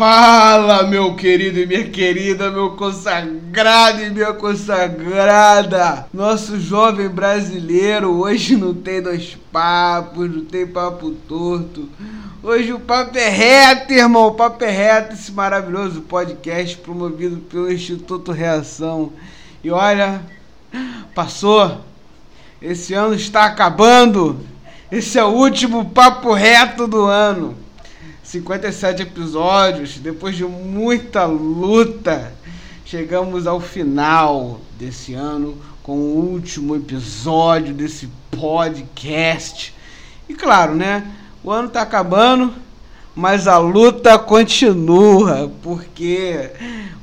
Fala, meu querido e minha querida, meu consagrado e minha consagrada. Nosso jovem brasileiro hoje não tem dois papos, não tem papo torto. Hoje o papo é reto, irmão. O papo é reto, esse maravilhoso podcast promovido pelo Instituto Reação. E olha, passou. Esse ano está acabando. Esse é o último papo reto do ano. 57 episódios, depois de muita luta, chegamos ao final desse ano com o último episódio desse podcast. E claro, né? O ano tá acabando, mas a luta continua, porque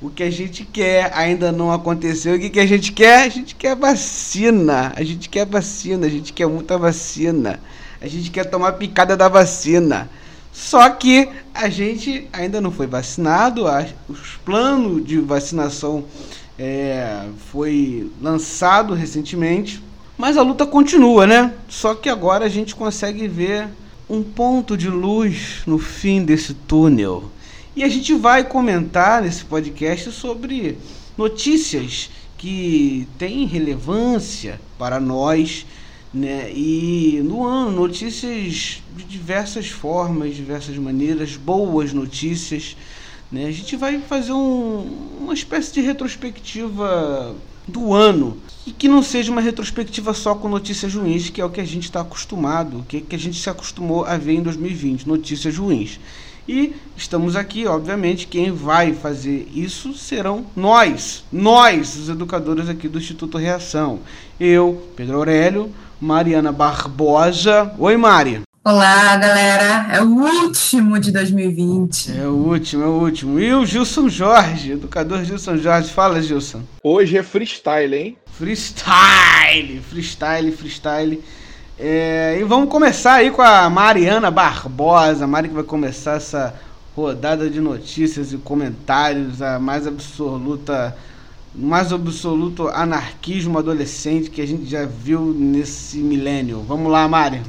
o que a gente quer ainda não aconteceu. O que, que a gente quer? A gente quer vacina. A gente quer vacina, a gente quer muita vacina. A gente quer tomar picada da vacina. Só que a gente ainda não foi vacinado, a, os planos de vacinação é, foi lançado recentemente, mas a luta continua, né? Só que agora a gente consegue ver um ponto de luz no fim desse túnel. E a gente vai comentar nesse podcast sobre notícias que têm relevância para nós né? E no ano, notícias de diversas formas, diversas maneiras, boas notícias. Né? A gente vai fazer um, uma espécie de retrospectiva do ano e que não seja uma retrospectiva só com notícias ruins, que é o que a gente está acostumado, que, que a gente se acostumou a ver em 2020, notícias ruins. E estamos aqui, obviamente, quem vai fazer isso serão nós, nós, os educadores aqui do Instituto Reação. Eu, Pedro Aurélio, Mariana Barbosa. Oi, Mari. Olá, galera. É o último de 2020. É o último, é o último. E o Gilson Jorge, educador Gilson Jorge. Fala, Gilson. Hoje é freestyle, hein? Freestyle, freestyle, freestyle. É, e vamos começar aí com a Mariana Barbosa. A Mari que vai começar essa rodada de notícias e comentários, a mais absoluta mais absoluto anarquismo adolescente que a gente já viu nesse milênio. Vamos lá, Mari.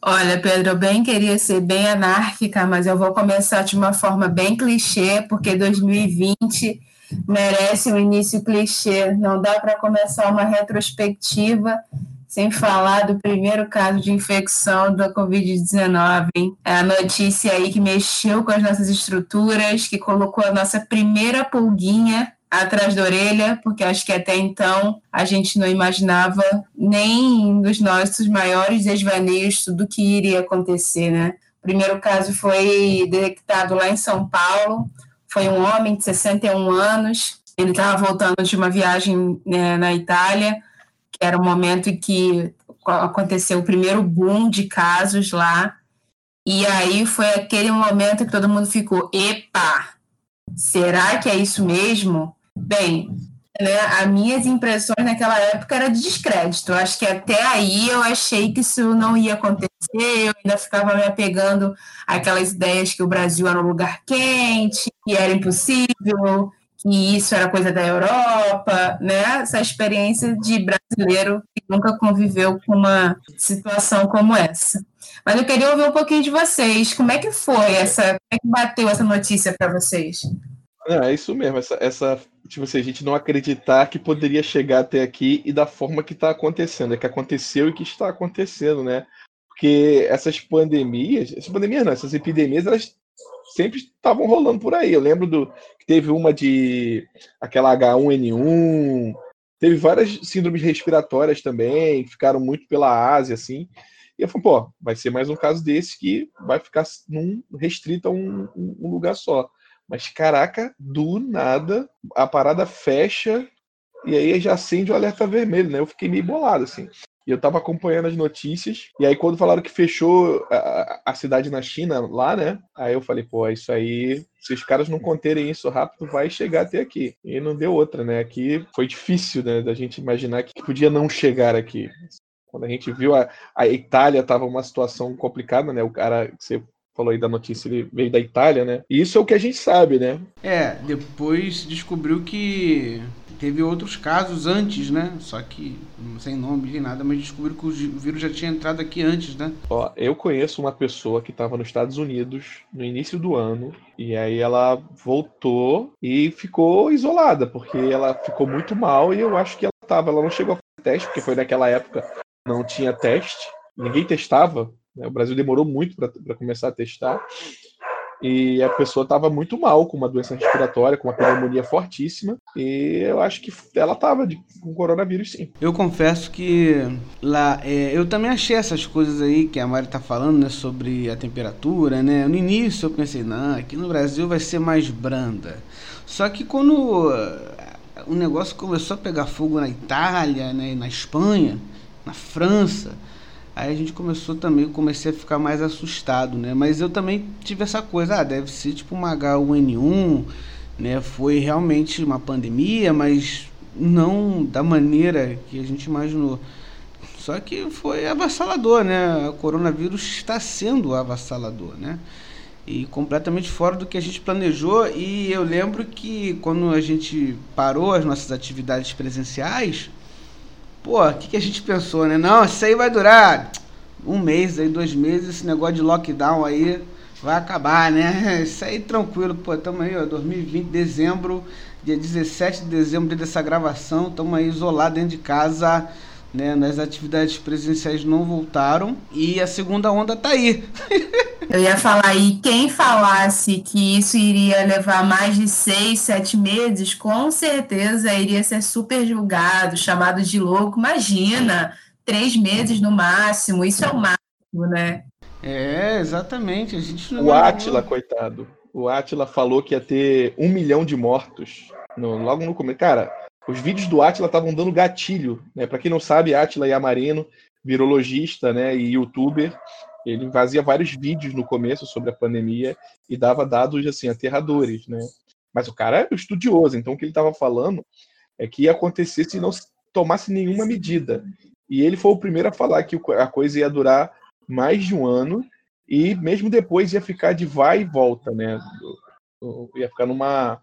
Olha, Pedro, eu bem queria ser bem anárquica, mas eu vou começar de uma forma bem clichê, porque 2020 merece um início clichê. Não dá para começar uma retrospectiva sem falar do primeiro caso de infecção da Covid-19. É a notícia aí que mexeu com as nossas estruturas, que colocou a nossa primeira pulguinha atrás da orelha, porque acho que até então a gente não imaginava nem nos nossos maiores desvaneios tudo que iria acontecer, né? O primeiro caso foi detectado lá em São Paulo, foi um homem de 61 anos, ele estava voltando de uma viagem né, na Itália, que era o momento em que aconteceu o primeiro boom de casos lá, e aí foi aquele momento que todo mundo ficou, epa, será que é isso mesmo? Bem, né, as minhas impressões naquela época era de descrédito. Acho que até aí eu achei que isso não ia acontecer, eu ainda ficava me apegando àquelas ideias que o Brasil era um lugar quente, que era impossível, que isso era coisa da Europa, né? Essa experiência de brasileiro que nunca conviveu com uma situação como essa. Mas eu queria ouvir um pouquinho de vocês. Como é que foi essa? Como é que bateu essa notícia para vocês? É isso mesmo, essa, essa tipo assim, a gente não acreditar que poderia chegar até aqui e da forma que está acontecendo, é que aconteceu e que está acontecendo, né? Porque essas pandemias, essas pandemias não, essas epidemias, elas sempre estavam rolando por aí. Eu lembro do que teve uma de aquela H1N1, teve várias síndromes respiratórias também, ficaram muito pela Ásia, assim. E eu falei, pô, vai ser mais um caso desse que vai ficar num, restrito a um, um lugar só. Mas caraca, do nada a parada fecha e aí já acende o alerta vermelho, né? Eu fiquei meio bolado assim. E eu tava acompanhando as notícias, e aí quando falaram que fechou a, a, cidade na China, lá, né? Aí eu falei, pô, isso aí, se os caras não conterem isso rápido, vai chegar até aqui. E não deu outra, né? Aqui foi difícil, né, da gente imaginar que podia não chegar aqui. Quando a gente viu a, a Itália tava uma situação complicada, né? O cara, você falou aí da notícia, ele veio da Itália, né? E isso é o que a gente sabe, né? É, depois descobriu que Teve outros casos antes, né? Só que sem nome nem nada, mas descobriram que o vírus já tinha entrado aqui antes, né? Ó, eu conheço uma pessoa que estava nos Estados Unidos no início do ano e aí ela voltou e ficou isolada porque ela ficou muito mal e eu acho que ela tava, ela não chegou a fazer teste porque foi naquela época não tinha teste, ninguém testava, né? o Brasil demorou muito para começar a testar e a pessoa estava muito mal, com uma doença respiratória, com uma pneumonia fortíssima, e eu acho que ela estava com coronavírus sim. Eu confesso que lá, é, eu também achei essas coisas aí que a Mari está falando, né, sobre a temperatura, né, no início eu pensei, não, aqui no Brasil vai ser mais branda, só que quando eh, o negócio começou a pegar fogo na Itália, né, na Espanha, na França, Aí a gente começou também, comecei a ficar mais assustado, né? Mas eu também tive essa coisa, ah, deve ser tipo uma H1N1, né? Foi realmente uma pandemia, mas não da maneira que a gente imaginou. Só que foi avassalador, né? O coronavírus está sendo avassalador, né? E completamente fora do que a gente planejou. E eu lembro que quando a gente parou as nossas atividades presenciais, Pô, o que, que a gente pensou, né? Não, isso aí vai durar um mês, aí, dois meses, esse negócio de lockdown aí vai acabar, né? Isso aí tranquilo, pô, tamo aí, ó, 2020, dezembro, dia 17 de dezembro, dessa gravação, tamo aí isolado dentro de casa, né? Nas atividades presenciais não voltaram e a segunda onda tá aí. Eu ia falar aí, quem falasse que isso iria levar mais de seis, sete meses, com certeza iria ser super julgado, chamado de louco. Imagina, três meses no máximo, isso é o máximo, né? É, exatamente. A gente o Átila, coitado. O Átila falou que ia ter um milhão de mortos no, logo no começo. Cara, os vídeos do Átila estavam dando gatilho. Né? Para quem não sabe, Átila Yamarino, virologista né, e youtuber, ele fazia vários vídeos no começo sobre a pandemia e dava dados assim aterradores, né? Mas o cara é estudioso, então o que ele estava falando é que ia acontecer se não tomasse nenhuma medida. E ele foi o primeiro a falar que a coisa ia durar mais de um ano e mesmo depois ia ficar de vai e volta, né? Ia ficar numa,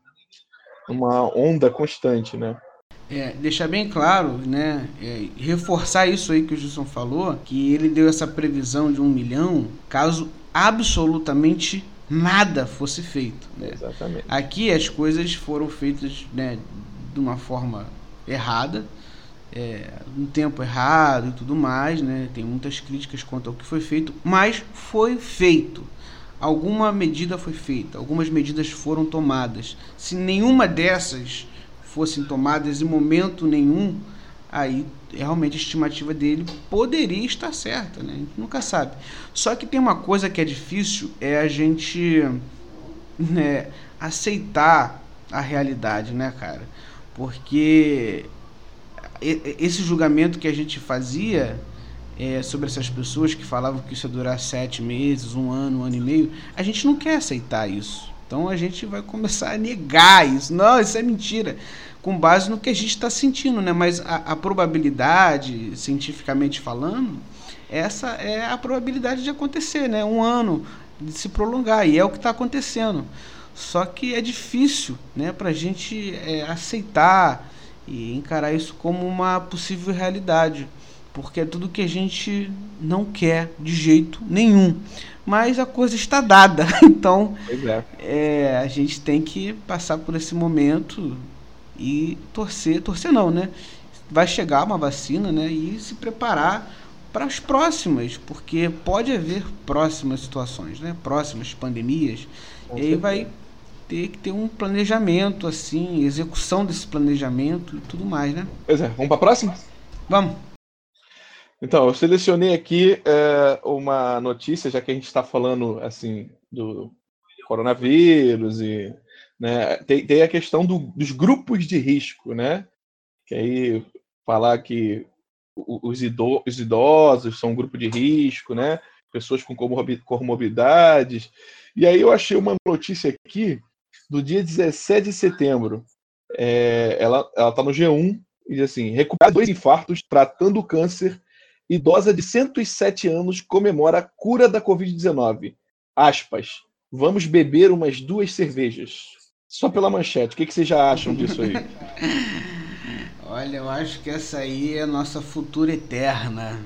numa onda constante, né? É, deixar bem claro, né, é, reforçar isso aí que o Gilson falou, que ele deu essa previsão de um milhão, caso absolutamente nada fosse feito. Né? Exatamente. Aqui as coisas foram feitas né, de uma forma errada, é, no tempo errado e tudo mais, né? Tem muitas críticas quanto ao que foi feito, mas foi feito. Alguma medida foi feita, algumas medidas foram tomadas. Se nenhuma dessas fossem tomadas em momento nenhum, aí realmente a estimativa dele poderia estar certa, né? A gente nunca sabe. Só que tem uma coisa que é difícil, é a gente né, aceitar a realidade, né, cara? Porque esse julgamento que a gente fazia é, sobre essas pessoas que falavam que isso ia durar sete meses, um ano, um ano e meio, a gente não quer aceitar isso. Então a gente vai começar a negar isso. Não, isso é mentira. Com base no que a gente está sentindo, né? Mas a, a, probabilidade, cientificamente falando, essa é a probabilidade de acontecer, né? Um ano de se prolongar. E é o que está acontecendo. Só que é difícil né, para a gente é, aceitar e encarar isso como uma possível realidade. Porque é tudo que a gente não quer de jeito nenhum mas a coisa está dada. Então, é. É, a gente tem que passar por esse momento e torcer, torcer não, né? Vai chegar uma vacina, né? E se preparar para as próximas, porque pode haver próximas situações, né? Próximas pandemias. Com e aí vai ter que ter um planejamento, assim, execução desse planejamento e tudo mais, né? Pois é, vamos para a próxima? Vamos. Então, eu selecionei aqui é, uma notícia, já que a gente está falando assim do coronavírus e né, tem, tem a questão do, dos grupos de risco, né? Que aí falar que os idosos são um grupo de risco, né? Pessoas com comorbidades. E aí eu achei uma notícia aqui do dia 17 de setembro. É, ela está no G1 e diz assim: recuperar dois infartos tratando câncer Idosa de 107 anos comemora a cura da Covid-19. Aspas. Vamos beber umas duas cervejas. Só pela manchete. O que, que vocês já acham disso aí? Olha, eu acho que essa aí é a nossa futura eterna.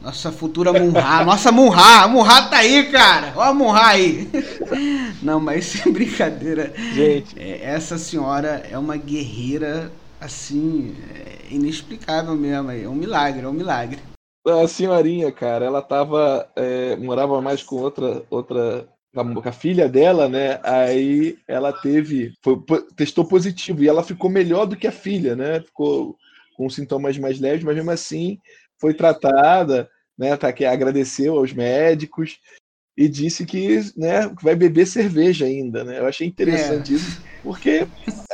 Nossa futura Munha. Nossa Munha. A Munha tá aí, cara. Ó a Munha aí. Não, mas sem brincadeira. Gente. É, essa senhora é uma guerreira, assim, é inexplicável mesmo. É um milagre, é um milagre. A senhorinha, cara, ela tava. É, morava mais com outra, outra com a filha dela, né? Aí ela teve, foi, testou positivo e ela ficou melhor do que a filha, né? Ficou com sintomas mais leves, mas mesmo assim foi tratada, né? Tá que agradeceu aos médicos e disse que, né, vai beber cerveja ainda, né? Eu achei interessante é. isso, porque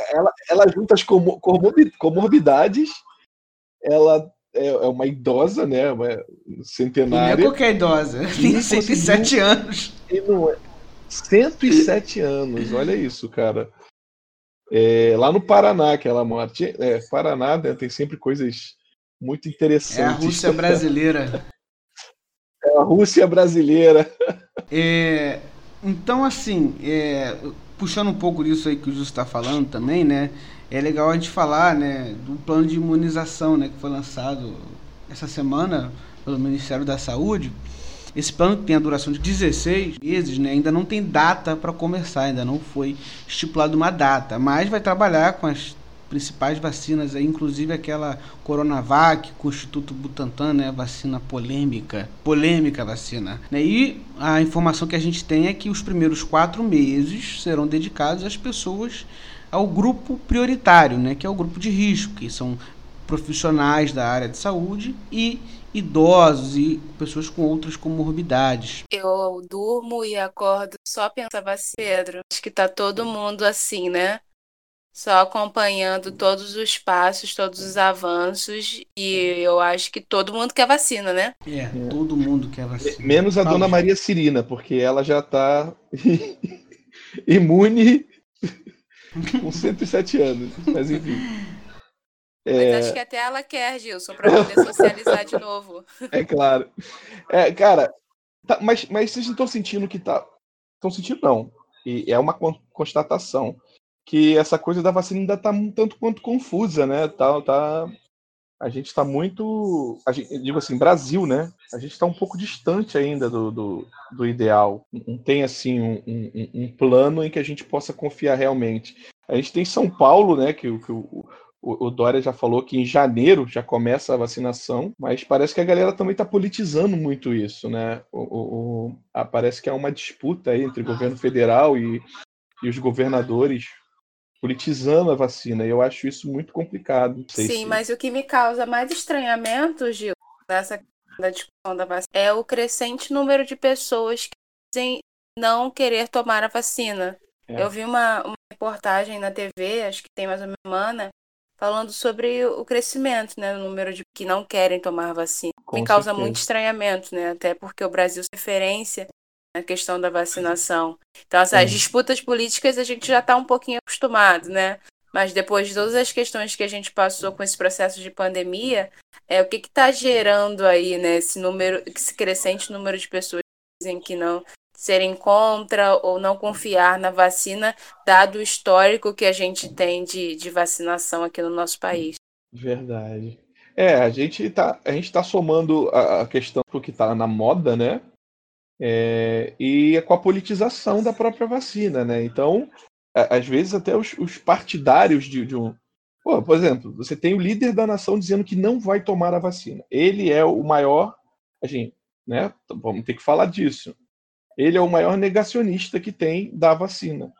ela, ela junta as comorbidades, ela é, é uma idosa, né? Uma centenária. não é qualquer idosa, tem 107 anos. E não é. 107 anos, olha isso, cara. É, lá no Paraná que ela mora. É, Paraná né, tem sempre coisas muito interessantes. É a Rússia brasileira. é a Rússia brasileira. É, então, assim, é, puxando um pouco disso aí que o Justo está falando também, né? É legal a gente falar, né, do plano de imunização, né, que foi lançado essa semana pelo Ministério da Saúde. Esse plano tem a duração de 16 meses, né, ainda não tem data para começar, ainda não foi estipulado uma data, mas vai trabalhar com as principais vacinas, aí, inclusive aquela Coronavac com o Instituto Butantan, né, vacina polêmica, polêmica vacina. Né, e a informação que a gente tem é que os primeiros quatro meses serão dedicados às pessoas ao grupo prioritário, né, que é o grupo de risco, que são profissionais da área de saúde e idosos e pessoas com outras comorbidades. Eu durmo e acordo só pensava assim, Pedro. Acho que tá todo mundo assim, né? Só acompanhando todos os passos, todos os avanços e eu acho que todo mundo quer vacina, né? É, é. todo mundo quer vacina. Menos a Fala, dona Maria Cirina, porque ela já tá imune com 107 anos. Mas enfim. Mas é... acho que até ela quer, Gilson, para poder socializar de novo. É claro. É, cara, tá, mas, mas vocês não estão sentindo que tá. Estão sentindo, não. E é uma constatação que essa coisa da vacina ainda está um tanto quanto confusa, né? Tá, tá, a gente está muito. Gente, digo assim, Brasil, né? A gente está um pouco distante ainda do, do, do ideal. Não tem, assim, um, um, um, plano em que a gente possa confiar realmente. A gente tem São Paulo, né? Que, que o, o, o Dória já falou que em janeiro já começa a vacinação, mas parece que a galera também está politizando muito isso, né? O, o, a, parece que há uma disputa aí entre o governo federal e, e os governadores politizando a vacina. E eu acho isso muito complicado. Sim, se... mas o que me causa mais estranhamento, Gil, nessa da discussão da vacina, é o crescente número de pessoas que dizem não querer tomar a vacina. É. Eu vi uma, uma reportagem na TV, acho que tem mais uma semana, falando sobre o crescimento, né, o número de que não querem tomar vacina. Com Me causa certeza. muito estranhamento, né, até porque o Brasil é referência na questão da vacinação. Então, essas assim, disputas políticas a gente já está um pouquinho acostumado, né? Mas depois de todas as questões que a gente passou com esse processo de pandemia, é o que está gerando aí, né, esse número, esse crescente número de pessoas que dizem que não serem contra ou não confiar na vacina, dado o histórico que a gente tem de, de vacinação aqui no nosso país. Verdade. É, a gente está a gente tá somando a, a questão do que está na moda, né? É, e com a politização da própria vacina, né? Então, às vezes até os, os partidários de, de um. Pô, por exemplo, você tem o líder da nação dizendo que não vai tomar a vacina. Ele é o maior. A gente, né? Vamos ter que falar disso ele é o maior negacionista que tem da vacina.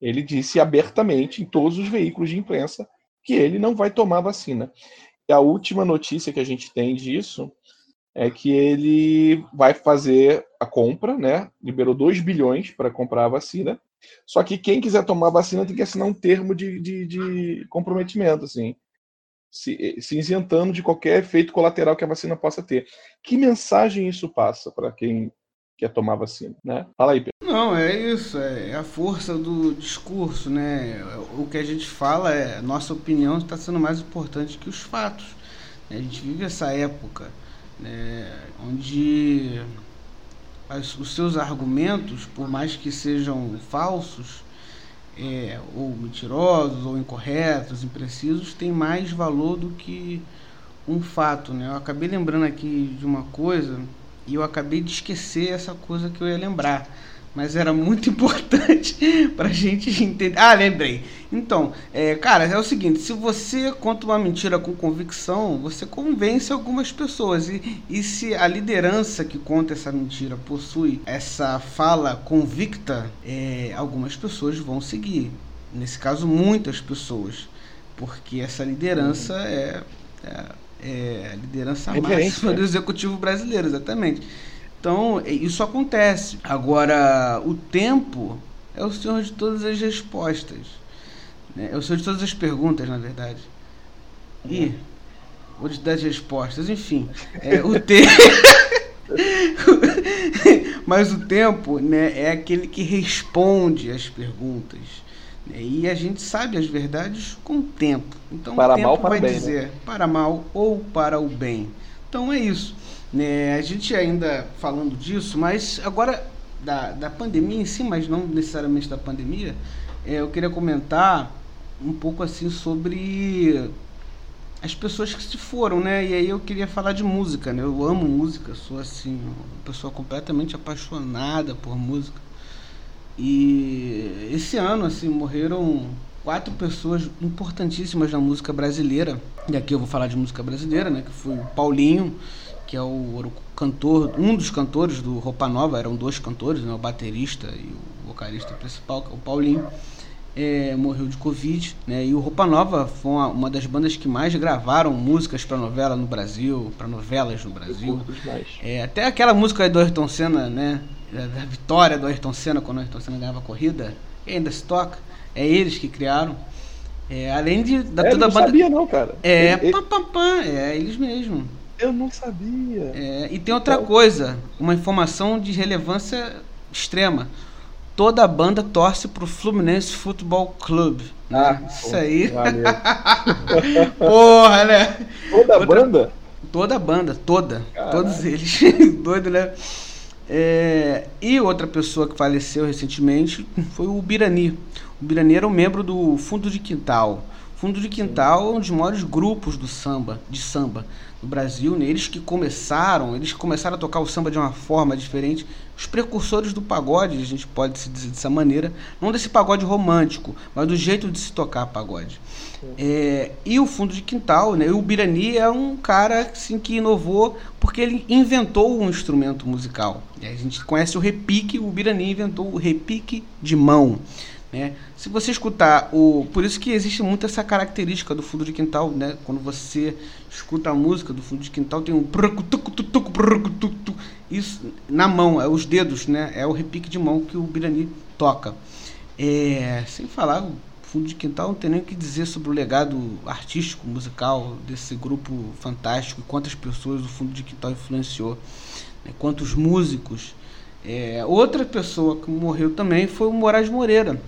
Ele disse abertamente em todos os veículos de imprensa que ele não vai tomar vacina. E a última notícia que a gente tem disso é que ele vai fazer a compra, né? Liberou 2 bilhões para comprar a vacina. Só que quem quiser tomar a vacina tem que assinar um termo de, de, de comprometimento, assim, se, se isentando de qualquer efeito colateral que a vacina possa ter. Que mensagem isso passa para quem quer tomar vacina, né? Fala aí, Pedro. Não, é isso, é a força do discurso, né? O que a gente fala é, nossa opinião está sendo mais importante que os fatos. A gente vive essa época né, onde as, os seus argumentos, por mais que sejam falsos, é, ou mentirosos, ou incorretos, imprecisos, têm mais valor do que um fato. Né? Eu acabei lembrando aqui de uma coisa e eu acabei de esquecer essa coisa que eu ia lembrar mas era muito importante para a gente entender. Ah, lembrei. Então, é, cara, é o seguinte: se você conta uma mentira com convicção, você convence algumas pessoas. E, e se a liderança que conta essa mentira possui essa fala convicta, é, algumas pessoas vão seguir. Nesse caso, muitas pessoas. Porque essa liderança é, é, é a liderança máxima né? do executivo brasileiro, exatamente. Então, é, isso acontece. Agora, o tempo é o senhor de todas as respostas. Né? É o senhor de todas as perguntas, na verdade. E, ou de das respostas, enfim. É, o tempo. Mas o tempo né, é aquele que responde as perguntas. Né? E a gente sabe as verdades com o tempo. Então para o tempo mal, para vai bem, dizer né? para mal ou para o bem. Então é isso. Né, a gente ainda falando disso, mas agora da, da pandemia em si, mas não necessariamente da pandemia, é, eu queria comentar um pouco assim sobre as pessoas que se foram, né? E aí eu queria falar de música, né? Eu amo música, sou assim, uma pessoa completamente apaixonada por música. E esse ano, assim, morreram quatro pessoas importantíssimas na música brasileira. E aqui eu vou falar de música brasileira, né? Que foi o Paulinho, que é o, cantor, um dos cantores do Roupa Nova, eram dois cantores, né, o baterista e o vocalista principal, que é o Paulinho, é, morreu de Covid, né, e o Roupa Nova foi uma, uma das bandas que mais gravaram músicas para novela no Brasil, para novelas no Brasil. É, até aquela música do Ayrton Senna, né, da vitória do Ayrton Senna, quando o Ayrton Senna ganhava a corrida, ainda se toca, é eles que criaram. É, além de da é, toda a banda. Não sabia não, cara. É, ele, pam, pam, pam, é eles mesmo. Eu não sabia. É, e tem outra coisa, uma informação de relevância extrema. Toda a banda torce pro Fluminense Futebol Clube. Ah, Isso aí. Porra, né? Toda a banda? Toda a banda, toda. Caralho. Todos eles. Doido, né? É, e outra pessoa que faleceu recentemente foi o Birani. O Birani era um membro do Fundo de Quintal. Fundo de Quintal é um dos maiores grupos do samba, de samba do Brasil, né? eles que começaram, eles começaram a tocar o samba de uma forma diferente, os precursores do pagode, a gente pode se dizer dessa maneira, não desse pagode romântico, mas do jeito de se tocar pagode. É, e o fundo de quintal, né? o Birani é um cara assim, que inovou porque ele inventou um instrumento musical. E a gente conhece o repique, o Birani inventou o repique de mão. Né? Se você escutar o. Por isso que existe muito essa característica do fundo de quintal, né? Quando você escuta a música do fundo de quintal, tem um. Isso na mão, é os dedos, né? É o repique de mão que o Birani toca. É, sem falar, o fundo de quintal não tem nem o que dizer sobre o legado artístico, musical desse grupo fantástico e quantas pessoas o fundo de quintal influenciou, né? quantos músicos. É, outra pessoa que morreu também foi o Moraes Moreira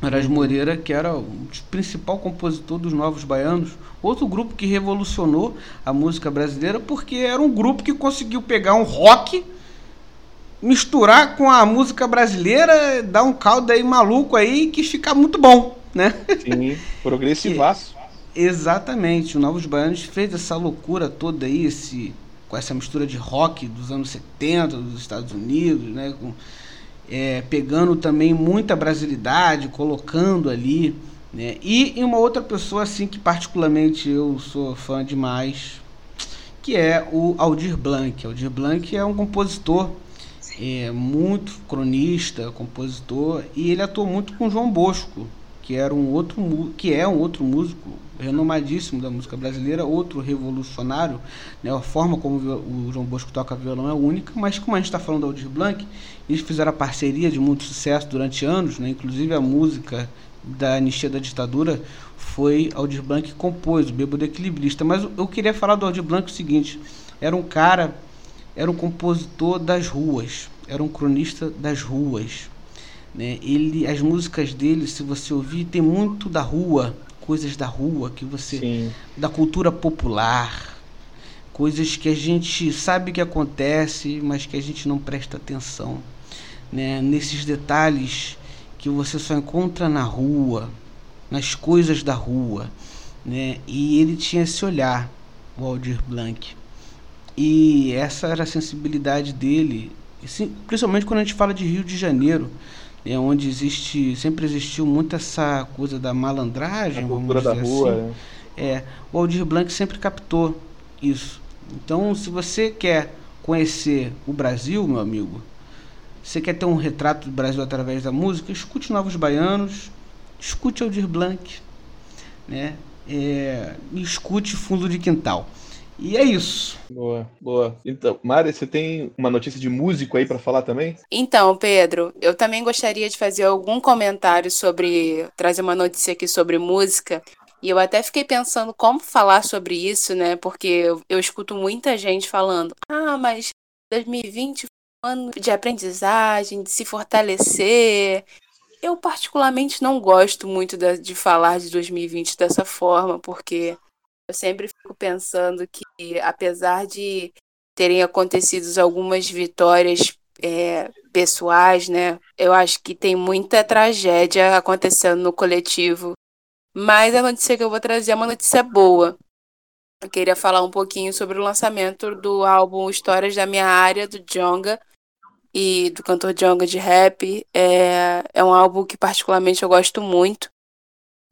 Moraes Moreira, que era o principal compositor dos Novos Baianos, outro grupo que revolucionou a música brasileira, porque era um grupo que conseguiu pegar um rock, misturar com a música brasileira, dar um caldo aí maluco aí que fica muito bom, né? Sim, progressivaço. Exatamente, o Novos Baianos fez essa loucura toda aí, esse, com essa mistura de rock dos anos 70, dos Estados Unidos, né? Com, é, pegando também muita brasilidade, colocando ali. Né? E, uma outra pessoa assim que particularmente eu sou fã demais, que é o Aldir Blanc. Aldir Blanc é um compositor é, muito cronista, compositor, e ele atuou muito com João Bosco, que era um outro que é um outro músico renomadíssimo da música brasileira, outro revolucionário. Né? A forma como o João Bosco toca violão é única, mas como a gente está falando do Aldir Blanc, eles fizeram a parceria de muito sucesso durante anos, né? inclusive a música da anistia da ditadura foi Aldir Blanc que compôs, o Bêbado Equilibrista. Mas eu queria falar do Aldir Blanc o seguinte, era um cara, era um compositor das ruas, era um cronista das ruas. Né? Ele, as músicas dele, se você ouvir, tem muito da rua, coisas da rua que você Sim. da cultura popular, coisas que a gente sabe que acontece, mas que a gente não presta atenção, né? Nesses detalhes que você só encontra na rua, nas coisas da rua, né? E ele tinha esse olhar, o Aldir Blanc. E essa era a sensibilidade dele, principalmente quando a gente fala de Rio de Janeiro, é onde existe, sempre existiu muito essa coisa da malandragem, a cultura da rua. Assim. Né? É, o Aldir Blanc sempre captou isso. Então, se você quer conhecer o Brasil, meu amigo, você quer ter um retrato do Brasil através da música, escute Novos Baianos, escute Aldir Blanc, né? É, escute Fundo de Quintal. E é isso. Boa, boa. Então, Mari, você tem uma notícia de músico aí para falar também? Então, Pedro, eu também gostaria de fazer algum comentário sobre. trazer uma notícia aqui sobre música. E eu até fiquei pensando como falar sobre isso, né? Porque eu, eu escuto muita gente falando: ah, mas 2020 foi um ano de aprendizagem, de se fortalecer. Eu, particularmente, não gosto muito de, de falar de 2020 dessa forma, porque eu sempre fico pensando que, apesar de terem acontecido algumas vitórias é, pessoais, né? Eu acho que tem muita tragédia acontecendo no coletivo mas a notícia que eu vou trazer é uma notícia boa. Eu queria falar um pouquinho sobre o lançamento do álbum Histórias da Minha Área, do Jonga, e do cantor Jonga de rap. É, é um álbum que particularmente eu gosto muito,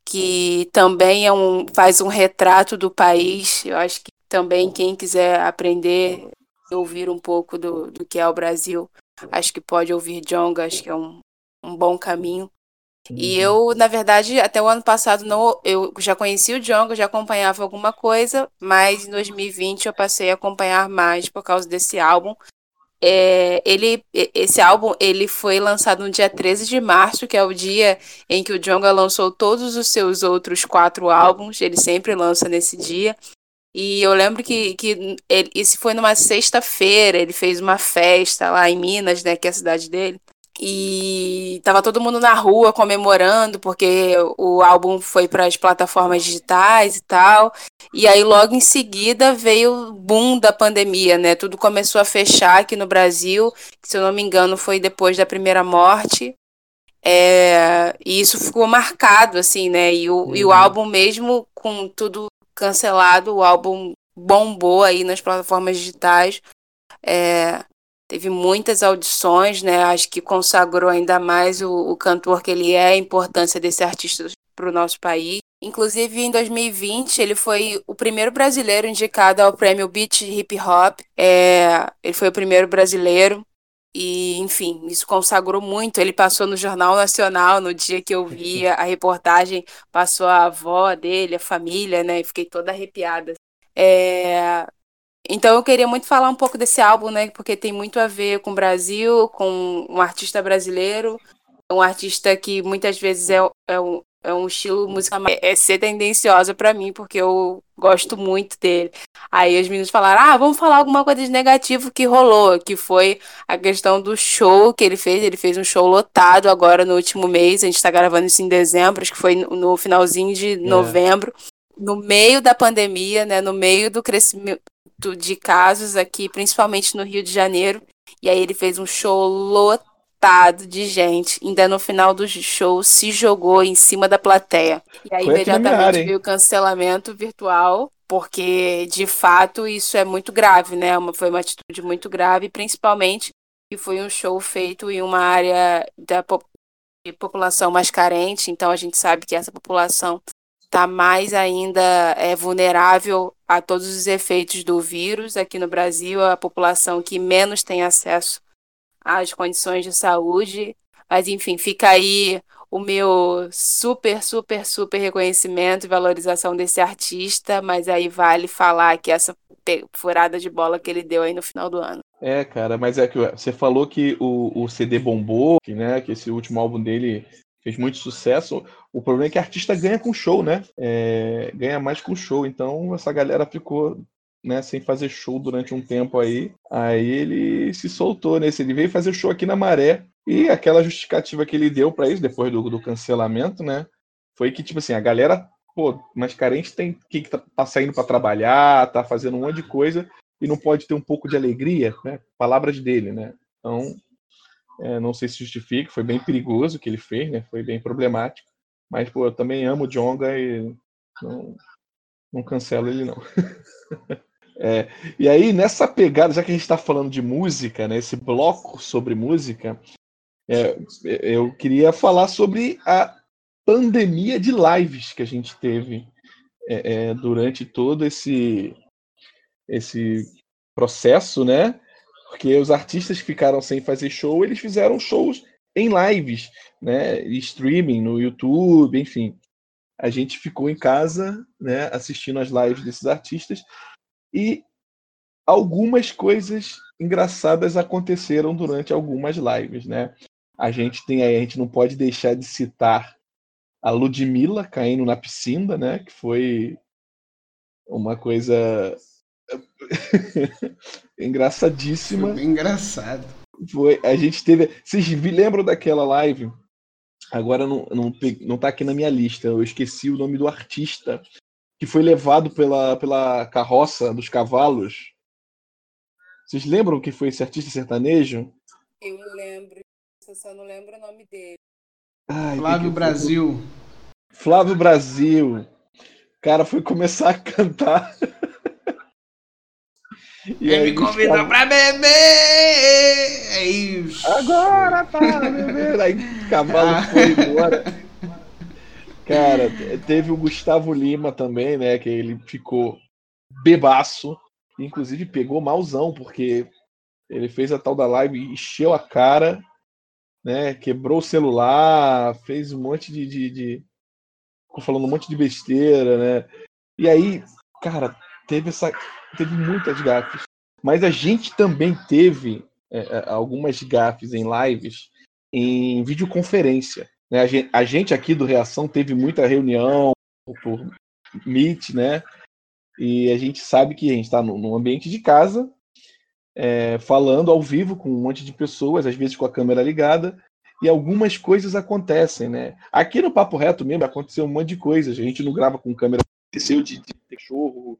que também é um, faz um retrato do país. Eu acho que também quem quiser aprender e ouvir um pouco do, do que é o Brasil, acho que pode ouvir Jonga, acho que é um, um bom caminho. E eu, na verdade, até o ano passado não, eu já conhecia o Django, já acompanhava alguma coisa, mas em 2020 eu passei a acompanhar mais por causa desse álbum. É, ele, esse álbum ele foi lançado no dia 13 de março, que é o dia em que o Django lançou todos os seus outros quatro álbuns. Ele sempre lança nesse dia. E eu lembro que, que ele, isso foi numa sexta-feira. Ele fez uma festa lá em Minas, né, que é a cidade dele. E tava todo mundo na rua comemorando, porque o álbum foi para as plataformas digitais e tal. E aí, logo em seguida, veio o boom da pandemia, né? Tudo começou a fechar aqui no Brasil, que, se eu não me engano, foi depois da primeira morte. É, e isso ficou marcado, assim, né? E o, uhum. e o uhum. álbum, mesmo com tudo cancelado, o álbum bombou aí nas plataformas digitais. É, teve muitas audições, né? Acho que consagrou ainda mais o, o cantor que ele é, a importância desse artista para o nosso país. Inclusive, em 2020, ele foi o primeiro brasileiro indicado ao prêmio Beat Hip Hop. É, ele foi o primeiro brasileiro. E, enfim, isso consagrou muito. Ele passou no Jornal Nacional no dia que eu vi a reportagem, passou a avó dele, a família, né? E fiquei toda arrepiada. É, então eu queria muito falar um pouco desse álbum, né? Porque tem muito a ver com o Brasil, com um artista brasileiro, um artista que muitas vezes é, é, um, é um estilo música é ser tendenciosa para mim, porque eu gosto muito dele. Aí os meninos falaram: ah, vamos falar alguma coisa de negativo que rolou, que foi a questão do show que ele fez. Ele fez um show lotado agora no último mês, a gente tá gravando isso em dezembro, acho que foi no finalzinho de é. novembro. No meio da pandemia, né, no meio do crescimento, de casos aqui, principalmente no Rio de Janeiro. E aí ele fez um show lotado de gente. Ainda no final do show se jogou em cima da plateia. E aí Foi imediatamente veio o cancelamento virtual, porque de fato isso é muito grave, né? Uma, foi uma atitude muito grave, principalmente que foi um show feito em uma área da população mais carente, então a gente sabe que essa população está mais ainda é, vulnerável a todos os efeitos do vírus. Aqui no Brasil, a população que menos tem acesso às condições de saúde. Mas, enfim, fica aí o meu super, super, super reconhecimento e valorização desse artista. Mas aí vale falar que essa furada de bola que ele deu aí no final do ano. É, cara, mas é que você falou que o, o CD bombou, que, né, que esse último álbum dele fez muito sucesso. O problema é que artista ganha com show, né? É, ganha mais com show. Então essa galera ficou né, sem fazer show durante um tempo aí. Aí ele se soltou nesse. Ele veio fazer show aqui na Maré. E aquela justificativa que ele deu para isso, depois do, do, cancelamento, né? Foi que, tipo assim, a galera, pô, mas carente tem que tá, tá saindo para trabalhar, tá fazendo um monte de coisa e não pode ter um pouco de alegria, né? Palavras dele, né? Então, É, não sei se justifica, foi bem perigoso o que ele fez, né? Foi bem problemático. Mas, pô, eu também amo o Jonga e não, não cancelo ele, não. é, e aí, nessa pegada, já que a gente está falando de música, né? Esse bloco sobre música, é, eu queria falar sobre a pandemia de lives que a gente teve é, é, durante todo esse, esse processo, né? Porque os artistas ficaram sem fazer show, eles fizeram shows em lives, né? Streaming no YouTube, enfim. A gente ficou em casa, né? Assistindo as lives desses artistas e algumas coisas engraçadas aconteceram durante algumas lives, né? A gente tem aí, a gente não pode deixar de citar a Ludmilla caindo na piscina, né? Que foi uma coisa engraçadíssima. Foi engraçado. Foi, a gente teve. Vocês lembram daquela live? Agora não, não, não tá aqui na minha lista. Eu esqueci o nome do artista que foi levado pela, pela carroça dos cavalos. Vocês lembram que foi esse artista sertanejo? Eu lembro, eu só não lembro o nome dele. Ai, Flávio Brasil. Flávio Brasil. O cara foi começar a cantar. E Ele me convidou cara... pra beber! É isso. Agora para beber! Aí o cavalo ah. foi embora. Cara, teve o Gustavo Lima também, né? Que ele ficou bebaço. Inclusive pegou malzão, porque ele fez a tal da live e encheu a cara, né? Quebrou o celular, fez um monte de, de, de. Ficou falando um monte de besteira, né? E aí, cara, teve essa teve muitas gafes. Mas a gente também teve é, é, algumas gafes em lives em videoconferência. Né? A, gente, a gente aqui do Reação teve muita reunião por Meet, né? E a gente sabe que a gente está no, ambiente de casa, é, falando ao vivo com um monte de pessoas, às vezes com a câmera ligada, e algumas coisas acontecem, né? Aqui no Papo Reto mesmo aconteceu um monte de coisas. A gente não grava com câmera, aconteceu de, de cachorro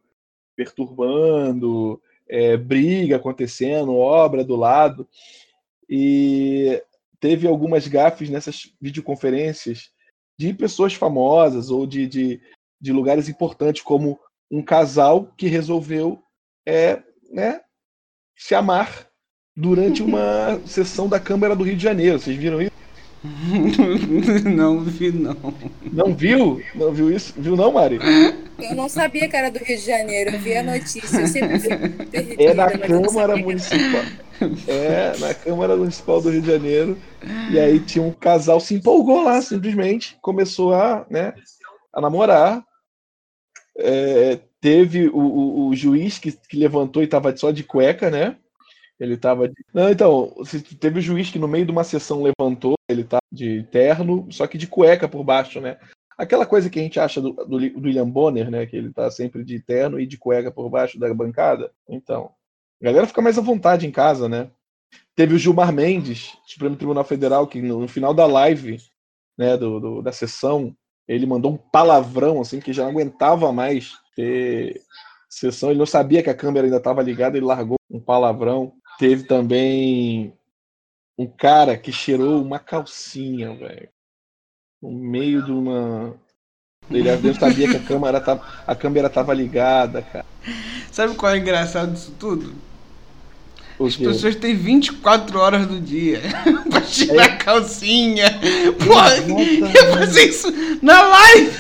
perturbando, é, briga acontecendo, obra do lado. E teve algumas gafes nessas videoconferências de pessoas famosas ou de, de, de lugares importantes, como um casal que resolveu é, né, se amar durante uma sessão da Câmara do Rio de Janeiro. Vocês viram isso? não vi, não. Não viu? Não viu isso? Viu não, Mari? Eu não sabia que era do Rio de Janeiro, eu vi a notícia, eu sempre perdida, É na Câmara Municipal. É, na Câmara Municipal do Rio de Janeiro. E aí tinha um casal se empolgou lá, simplesmente. Começou a, né, a namorar. É, teve o, o, o, juiz que, que levantou e estava só de cueca, né? Ele tava. De... Não, então, teve o juiz que no meio de uma sessão levantou, ele tá de terno, só que de cueca por baixo, né? Aquela coisa que a gente acha do, do, do William Bonner, né? Que ele tá sempre de terno e de cueca por baixo da bancada. Então, a galera fica mais à vontade em casa, né? Teve o Gilmar Mendes, Supremo Tribunal Federal, que no, final da live, né, do, do, da sessão, ele mandou um palavrão, assim, que já não aguentava mais ter sessão. Ele não sabia que a câmera ainda estava ligada, ele largou um palavrão. Teve também um cara que cheirou uma calcinha, velho. No meio de uma. Ele não sabia que a câmera, tava, a câmera tava ligada, cara. Sabe qual é o engraçado disso tudo? As pessoas têm 24 horas do dia pra tirar é. a calcinha. Pô, ia fazer isso na live!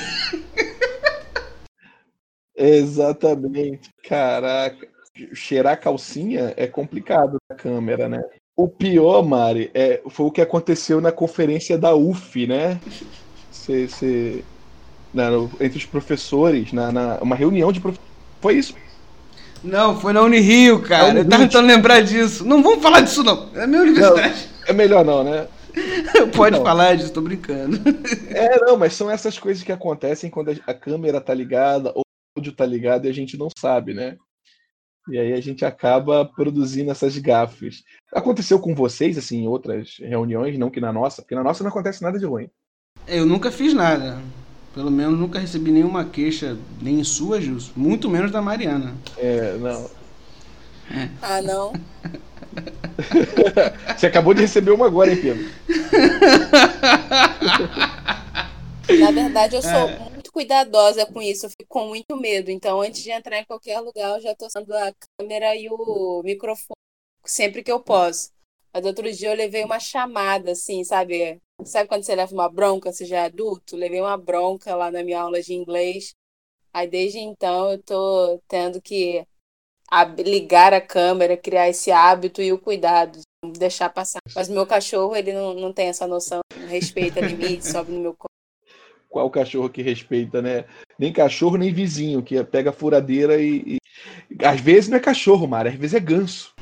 Exatamente. Caraca cheirar calcinha é complicado na câmera, né? O pior, Mari, é, foi o que aconteceu na conferência da UF, né? Cê, cê, na, no, entre os professores, na, na, uma reunião de professores. Foi isso? Não, foi na Unirio, cara. É eu tava tentando lembrar disso. Não vamos falar disso, não. É minha universidade. Não, é melhor não, né? Pode não. falar disso, tô brincando. É, não, mas são essas coisas que acontecem quando a câmera tá ligada ou o áudio tá ligado e a gente não sabe, né? E aí a gente acaba produzindo essas gafes. Aconteceu com vocês, assim, em outras reuniões, não que na nossa, porque na nossa não acontece nada de ruim. Eu nunca fiz nada. Pelo menos nunca recebi nenhuma queixa, nem sua, Jus, muito menos da Mariana. É, não. É. Ah, não? Você acabou de receber uma agora, hein, Pedro? Na verdade, eu sou é. muito cuidadosa com isso, eu fico com muito medo. Então, antes de entrar em qualquer lugar, eu já estou usando a câmera e o microfone sempre que eu posso. Mas outro dia eu levei uma chamada, assim, sabe? Sabe quando você leva uma bronca, você já é adulto? Levei uma bronca lá na minha aula de inglês. Aí desde então eu tô tendo que ligar a câmera, criar esse hábito e o cuidado, deixar passar. Mas meu cachorro, ele não, não tem essa noção, respeita limites, sobe no meu corpo. Qual cachorro que respeita, né? Nem cachorro, nem vizinho, que pega furadeira e, e... Às vezes não é cachorro, Mara, às vezes é ganso.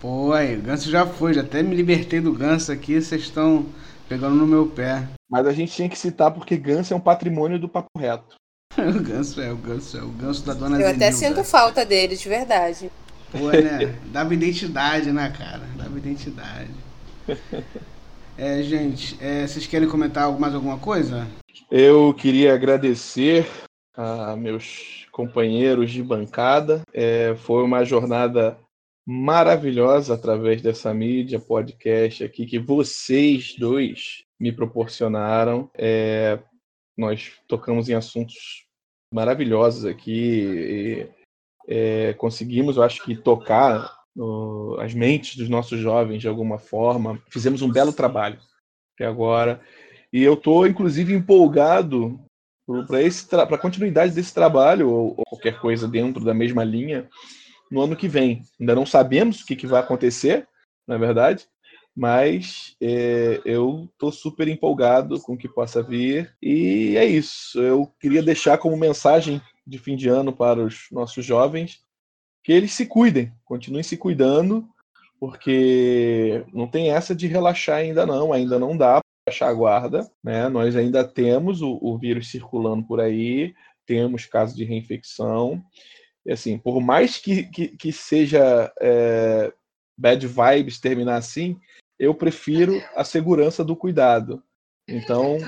Pô, aí, ganso já foi, já até me libertei do ganso aqui, vocês estão pegando no meu pé. Mas a gente tinha que citar porque ganso é um patrimônio do papo reto. o ganso é, o ganso é, o ganso da dona Eu até sinto falta dele, de verdade. Pô, né? Dava identidade, né, cara? Dava identidade. É, gente, é, vocês querem comentar mais alguma coisa? Eu queria agradecer a meus companheiros de bancada. É, foi uma jornada maravilhosa através dessa mídia, podcast aqui, que vocês dois me proporcionaram. É, nós tocamos em assuntos maravilhosos aqui e é, conseguimos, eu acho que, tocar no, as mentes dos nossos jovens de alguma forma. Fizemos um belo trabalho até agora. E eu estou, inclusive, empolgado para a continuidade desse trabalho, ou, ou, qualquer coisa dentro da mesma linha, no ano que vem. Ainda não sabemos o que, que vai acontecer, na verdade, mas é, eu estou super empolgado com o que possa vir e é isso. Eu queria deixar como mensagem de fim de ano para os nossos jovens que eles se cuidem, continuem se cuidando, porque não tem essa de relaxar ainda não, ainda não dá para baixar a guarda, né? Nós ainda temos o, o vírus circulando por aí, temos casos de reinfecção. E assim, por mais que, que, que seja é, bad vibes terminar assim, eu prefiro a segurança do cuidado. Então,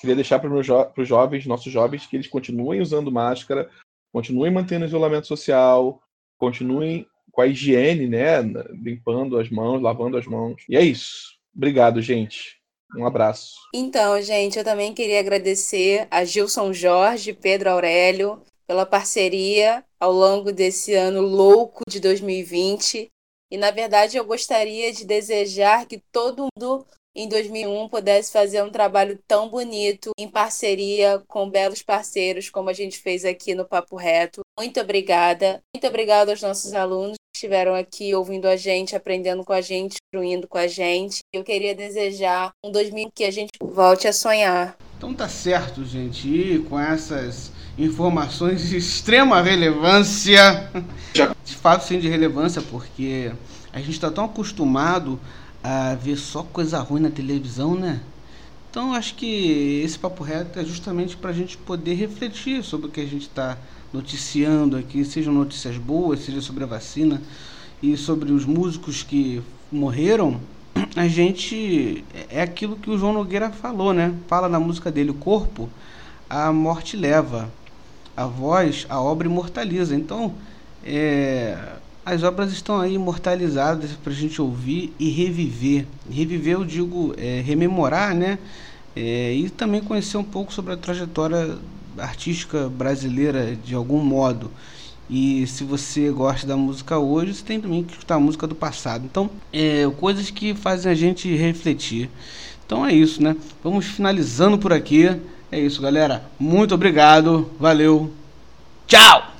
queria deixar para os jo jovens, nossos jovens, que eles continuem usando máscara, continuem mantendo isolamento social, continuem com a higiene, né? Limpando as mãos, lavando as mãos. E é isso. Obrigado, gente. Um abraço. Então, gente, eu também queria agradecer a Gilson Jorge, Pedro Aurélio, pela parceria ao longo desse ano louco de 2020. E na verdade eu gostaria de desejar que todo mundo em 2001 pudesse fazer um trabalho tão bonito em parceria com belos parceiros como a gente fez aqui no Papo Reto. Muito obrigada. Muito obrigada aos nossos alunos que estiveram aqui ouvindo a gente, aprendendo com a gente, instruindo com a gente. Eu queria desejar um 2000 que a gente volte a sonhar. Então tá certo, gente. E com essas informações de extrema relevância. De fato, sim, de relevância, porque a gente está tão acostumado a ver só coisa ruim na televisão, né? Então, acho que esse papo reto é justamente para a gente poder refletir sobre o que a gente está noticiando aqui, sejam notícias boas, seja sobre a vacina e sobre os músicos que morreram. A gente é aquilo que o João Nogueira falou, né? Fala na música dele: o corpo a morte leva a voz, a obra imortaliza. Então, é, as obras estão aí imortalizadas para a gente ouvir e reviver. Reviver, eu digo, é, rememorar, né? É, e também conhecer um pouco sobre a trajetória artística brasileira de algum modo. E se você gosta da música hoje, você tem também que escutar a música do passado. Então, é, coisas que fazem a gente refletir. Então é isso, né? Vamos finalizando por aqui. É isso, galera. Muito obrigado. Valeu. Tchau!